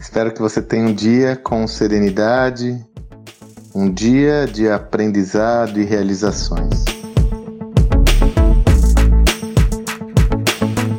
Espero que você tenha um dia com serenidade, um dia de aprendizado e realizações.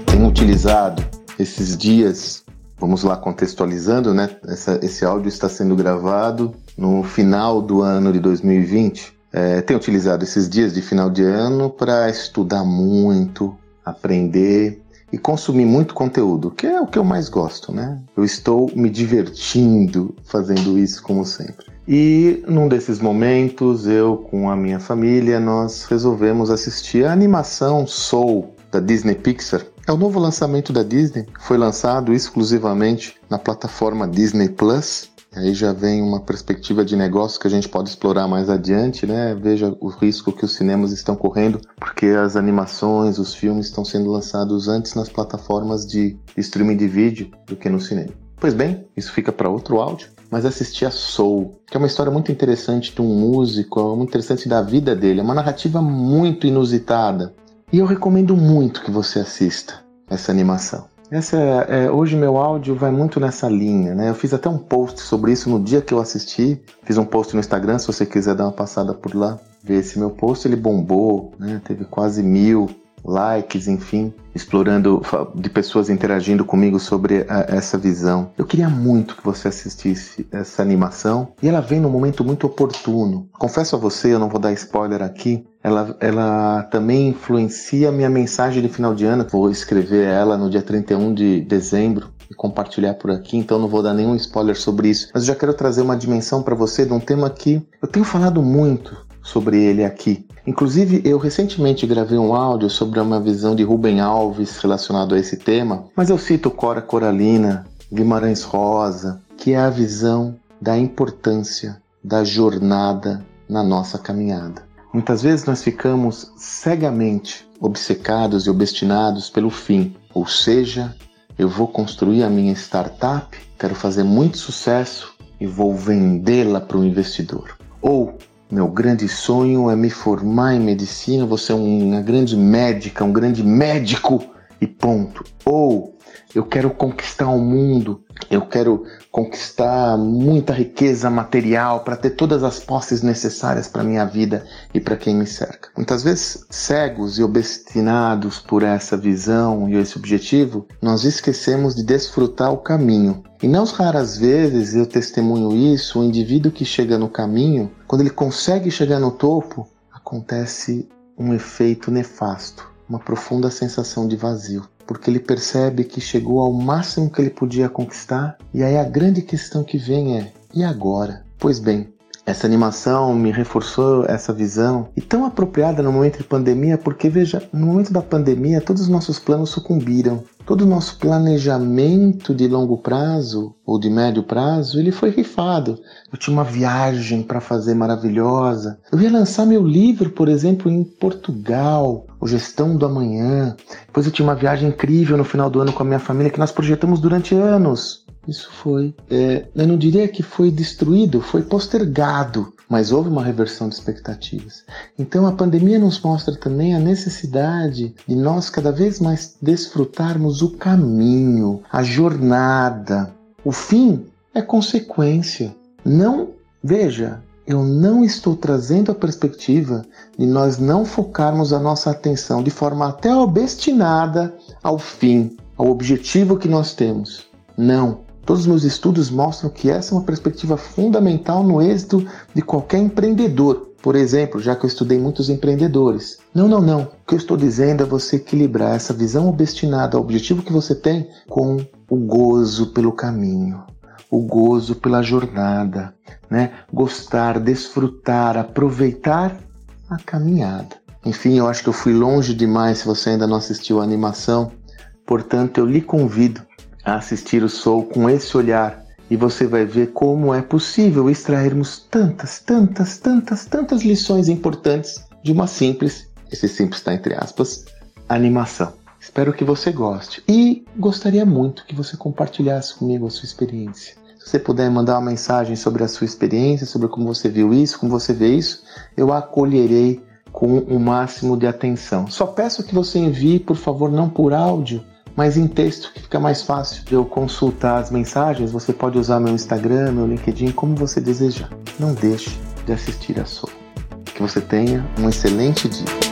Tenho utilizado esses dias, vamos lá contextualizando, né? Essa, esse áudio está sendo gravado no final do ano de 2020. É, tenho utilizado esses dias de final de ano para estudar muito, aprender e consumir muito conteúdo, que é o que eu mais gosto, né? Eu estou me divertindo fazendo isso como sempre. E num desses momentos, eu com a minha família, nós resolvemos assistir a animação Soul da Disney Pixar. É o novo lançamento da Disney, foi lançado exclusivamente na plataforma Disney Plus Aí já vem uma perspectiva de negócio que a gente pode explorar mais adiante, né? Veja o risco que os cinemas estão correndo, porque as animações, os filmes estão sendo lançados antes nas plataformas de streaming de vídeo do que no cinema. Pois bem, isso fica para outro áudio, mas assisti a Soul, que é uma história muito interessante de um músico, é muito interessante da vida dele, é uma narrativa muito inusitada. E eu recomendo muito que você assista essa animação. Essa é, é, hoje meu áudio vai muito nessa linha, né? Eu fiz até um post sobre isso no dia que eu assisti. Fiz um post no Instagram, se você quiser dar uma passada por lá, ver esse meu post. Ele bombou, né? Teve quase mil likes, enfim, explorando de pessoas interagindo comigo sobre a, essa visão. Eu queria muito que você assistisse essa animação e ela vem num momento muito oportuno. Confesso a você, eu não vou dar spoiler aqui, ela, ela também influencia a minha mensagem de final de ano. Vou escrever ela no dia 31 de dezembro e compartilhar por aqui, então não vou dar nenhum spoiler sobre isso. Mas eu já quero trazer uma dimensão para você de um tema que eu tenho falado muito sobre ele aqui. Inclusive, eu recentemente gravei um áudio sobre uma visão de Rubem Alves relacionado a esse tema, mas eu cito Cora Coralina, Guimarães Rosa, que é a visão da importância da jornada na nossa caminhada. Muitas vezes nós ficamos cegamente obcecados e obstinados pelo fim, ou seja, eu vou construir a minha startup, quero fazer muito sucesso e vou vendê-la para o investidor. Ou meu grande sonho é me formar em medicina, você é uma grande médica, um grande médico e ponto. Ou eu quero conquistar o mundo, eu quero conquistar muita riqueza material para ter todas as posses necessárias para minha vida e para quem me cerca. Muitas vezes, cegos e obstinados por essa visão e esse objetivo, nós esquecemos de desfrutar o caminho. E não raras vezes eu testemunho isso, o indivíduo que chega no caminho, quando ele consegue chegar no topo, acontece um efeito nefasto, uma profunda sensação de vazio porque ele percebe que chegou ao máximo que ele podia conquistar, e aí a grande questão que vem é: e agora? Pois bem, essa animação me reforçou essa visão e tão apropriada no momento de pandemia, porque veja, no momento da pandemia todos os nossos planos sucumbiram. Todo o nosso planejamento de longo prazo ou de médio prazo, ele foi rifado. Eu tinha uma viagem para fazer maravilhosa. Eu ia lançar meu livro, por exemplo, em Portugal, o Gestão do Amanhã. Depois eu tinha uma viagem incrível no final do ano com a minha família que nós projetamos durante anos. Isso foi, é, eu não diria que foi destruído, foi postergado, mas houve uma reversão de expectativas. Então a pandemia nos mostra também a necessidade de nós cada vez mais desfrutarmos o caminho, a jornada. O fim é consequência. Não, veja, eu não estou trazendo a perspectiva de nós não focarmos a nossa atenção de forma até obstinada ao fim, ao objetivo que nós temos. Não. Todos os meus estudos mostram que essa é uma perspectiva fundamental no êxito de qualquer empreendedor. Por exemplo, já que eu estudei muitos empreendedores. Não, não, não. O que eu estou dizendo é você equilibrar essa visão obstinada ao objetivo que você tem com o gozo pelo caminho, o gozo pela jornada, né? Gostar, desfrutar, aproveitar a caminhada. Enfim, eu acho que eu fui longe demais se você ainda não assistiu a animação. Portanto, eu lhe convido a assistir o Soul com esse olhar e você vai ver como é possível extrairmos tantas, tantas, tantas, tantas lições importantes de uma simples, esse simples está entre aspas, animação. Espero que você goste e gostaria muito que você compartilhasse comigo a sua experiência. Se você puder mandar uma mensagem sobre a sua experiência, sobre como você viu isso, como você vê isso, eu acolherei com o máximo de atenção. Só peço que você envie, por favor, não por áudio, mas em texto que fica mais fácil de eu consultar as mensagens. Você pode usar meu Instagram, meu LinkedIn, como você desejar. Não deixe de assistir a Soul. Que você tenha um excelente dia.